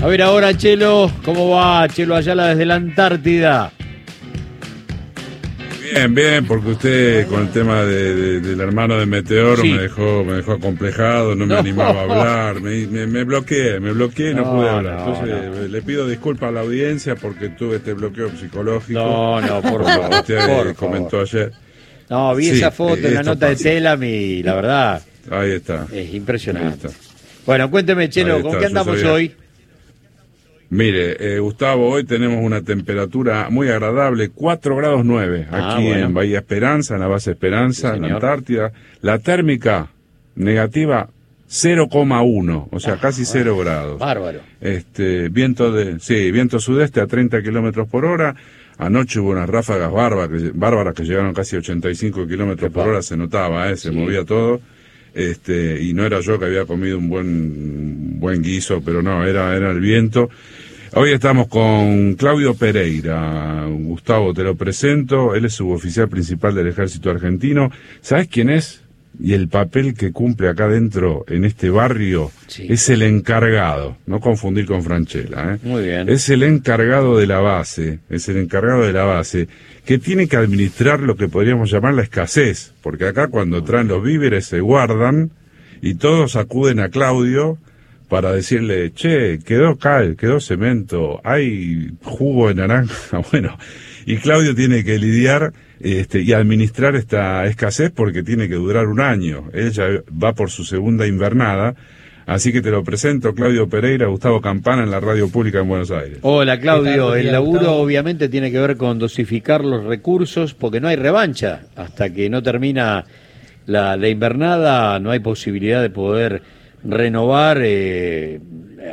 A ver ahora, Chelo, ¿cómo va Chelo Ayala desde la Antártida? Bien, bien, porque usted con el tema del hermano de Meteoro me dejó me dejó acomplejado, no me animaba a hablar, me, me, bloqueé, me bloqueé y no, pude hablar. Entonces le pido disculpas a la audiencia porque tuve este bloqueo psicológico. No, no, por favor. Usted comentó ayer. No, vi esa foto en la nota de Telam y la verdad. Ahí está. Es impresionante. Bueno, cuénteme, Chelo, ¿con qué andamos hoy? Mire, eh, Gustavo, hoy tenemos una temperatura muy agradable, 4 grados 9, ah, aquí en Bahía Esperanza, en la base Esperanza, en la Antártida. La térmica negativa 0,1, o sea, ah, casi 0 grados. Bárbaro. Este, viento de, sí, viento sudeste a 30 kilómetros por hora. Anoche hubo unas ráfagas bárbaras que, llegaron casi 85 kilómetros por hora, se notaba, ¿eh? se movía todo este, y no era yo que había comido un buen, buen guiso, pero no, era, era el viento. Hoy estamos con Claudio Pereira. Gustavo, te lo presento. Él es suboficial principal del ejército argentino. ¿Sabes quién es? Y el papel que cumple acá dentro, en este barrio, es el encargado. No confundir con Franchella. ¿eh? Muy bien. Es el encargado de la base. Es el encargado de la base que tiene que administrar lo que podríamos llamar la escasez, porque acá cuando traen los víveres se guardan y todos acuden a Claudio para decirle, che, quedó cal, quedó cemento, hay jugo de naranja, bueno, y Claudio tiene que lidiar este, y administrar esta escasez porque tiene que durar un año. Ella va por su segunda invernada Así que te lo presento, Claudio Pereira, Gustavo Campana en la radio pública en Buenos Aires. Hola Claudio, el laburo obviamente tiene que ver con dosificar los recursos porque no hay revancha. Hasta que no termina la, invernada no hay posibilidad de poder renovar eh,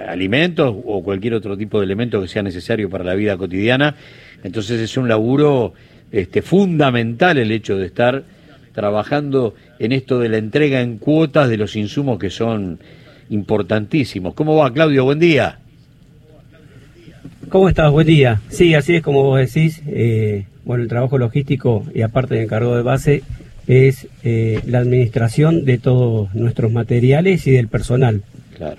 alimentos o cualquier otro tipo de elemento que sea necesario para la vida cotidiana. Entonces es un laburo este, fundamental el hecho de estar trabajando en esto de la entrega en cuotas de los insumos que son importantísimos. ¿Cómo va, Claudio? Buen día. ¿Cómo estás? Buen día. Sí, así es como vos decís. Eh, bueno, el trabajo logístico y aparte de encargo de base es eh, la administración de todos nuestros materiales y del personal. Claro.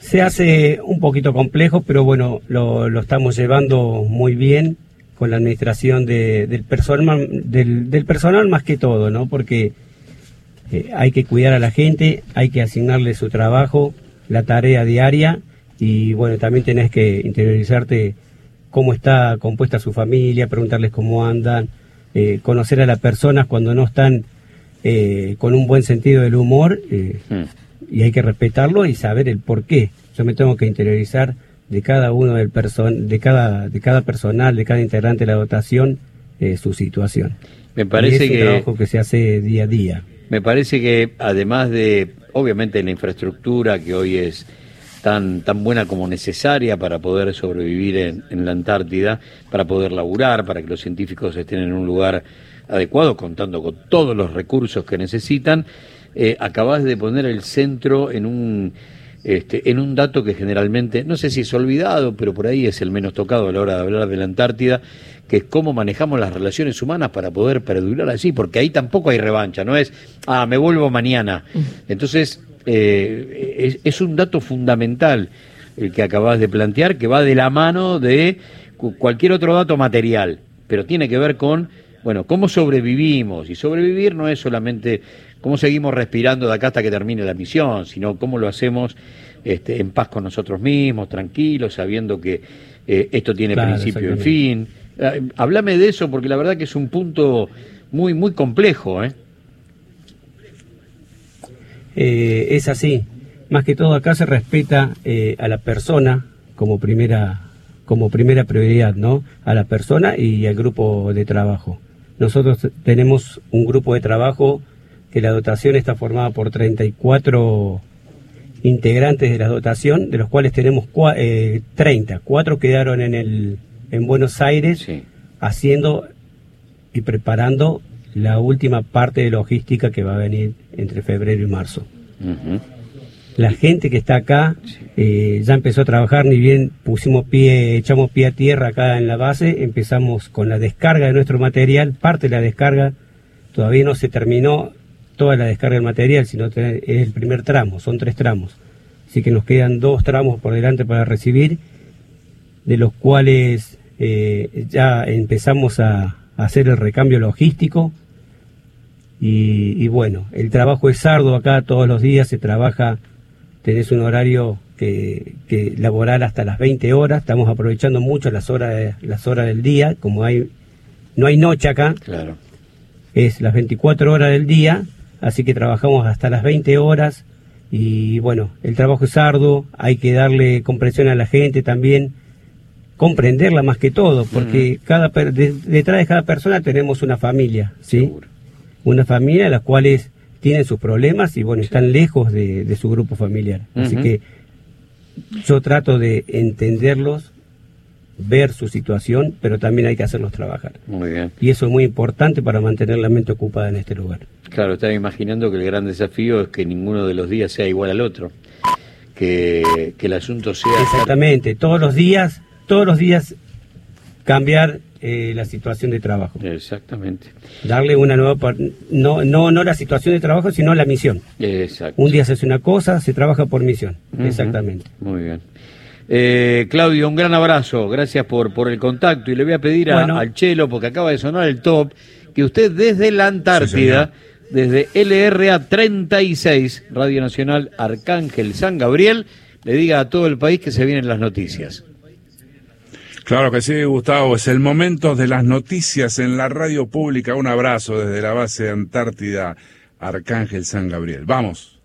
Se hace un poquito complejo, pero bueno, lo, lo estamos llevando muy bien con la administración de, del, personal, del, del personal más que todo, ¿no? Porque eh, hay que cuidar a la gente, hay que asignarle su trabajo, la tarea diaria y bueno, también tenés que interiorizarte cómo está compuesta su familia, preguntarles cómo andan, eh, conocer a las personas cuando no están eh, con un buen sentido del humor hmm. y hay que respetarlo y saber el por qué. Yo me tengo que interiorizar de cada uno del person de cada de cada personal, de cada integrante de la dotación su situación. Me parece que trabajo que se hace día a día. Me parece que además de, obviamente, la infraestructura que hoy es tan, tan buena como necesaria para poder sobrevivir en, la Antártida, para poder laburar, para que los científicos estén en un lugar adecuado, contando con todos los recursos que necesitan, eh, acabas de poner el centro en un, este, en un dato que generalmente, no sé si es olvidado, pero por ahí es el menos tocado a la hora de hablar de la Antártida, que es cómo manejamos las relaciones humanas para poder perdurar así, porque ahí tampoco hay revancha, no es, ah, me vuelvo mañana. Entonces, eh, es, un dato fundamental el que acabas de plantear, que va de la mano de cualquier otro dato material, pero tiene que ver con, bueno, cómo sobrevivimos, y sobrevivir no es solamente cómo seguimos respirando de acá hasta que termine la misión, sino cómo lo hacemos este, en paz con nosotros mismos, tranquilos, sabiendo que eh, esto tiene principio y fin. Eh, háblame de eso porque la verdad que es un punto muy, muy complejo. ¿eh? eh es así. Más que todo acá se respeta eh, a la persona como primera, como primera prioridad, ¿no? A la persona y al grupo de trabajo. Nosotros tenemos un grupo de trabajo que la dotación está formada por 34 integrantes de la dotación, de los cuales tenemos 30. Cuatro quedaron en el en Buenos Aires haciendo y preparando la última parte de logística que va a venir entre febrero y marzo. La gente que está acá eh, ya empezó a trabajar, ni bien pusimos pie, echamos pie a tierra acá en la base, empezamos con la descarga de nuestro material, parte de la descarga, todavía no se terminó toda la descarga del material, sino es el primer tramo, son tres tramos. así que nos quedan dos tramos por delante para recibir, de los cuales eh, ya empezamos a, hacer el recambio logístico. Y, bueno, el trabajo es arduo acá, todos los días se trabaja, tenés un horario que, que laboral hasta las 20 horas, estamos aprovechando mucho las horas, las horas del día, como hay no hay noche acá, claro. es las 24 horas del día, así que trabajamos hasta las 20 horas y bueno, el trabajo es arduo, hay que darle comprensión a la gente también, comprenderla más que todo, porque cada detrás de cada persona tenemos una familia, ¿sí? Una familia las cuales tienen sus problemas y bueno, están lejos de, su grupo familiar. Así que yo trato de entenderlos, ver su situación, pero también hay que hacerlos trabajar. Muy bien. Y eso es muy importante para mantener la mente ocupada en este lugar. Claro, estaba imaginando que el gran desafío es que ninguno de los días sea igual al otro. Que, que el asunto sea... Exactamente, todos los días, todos los días cambiar eh, la situación de trabajo. Exactamente. Darle una nueva... No, no, no la situación de trabajo, sino la misión. Exacto. Un día se hace una cosa, se trabaja por misión. Exactamente. Muy bien. Eh, Claudio, un gran abrazo, gracias por, por el contacto y le voy a pedir al Chelo, porque acaba de sonar el top, que usted desde la Antártida, desde LRA 36, Radio Nacional Arcángel San Gabriel, le diga a todo el país que se vienen las noticias. Claro que sí, Gustavo, es el momento de las noticias en la radio pública. Un abrazo desde la base Antártida Arcángel San Gabriel. Vamos.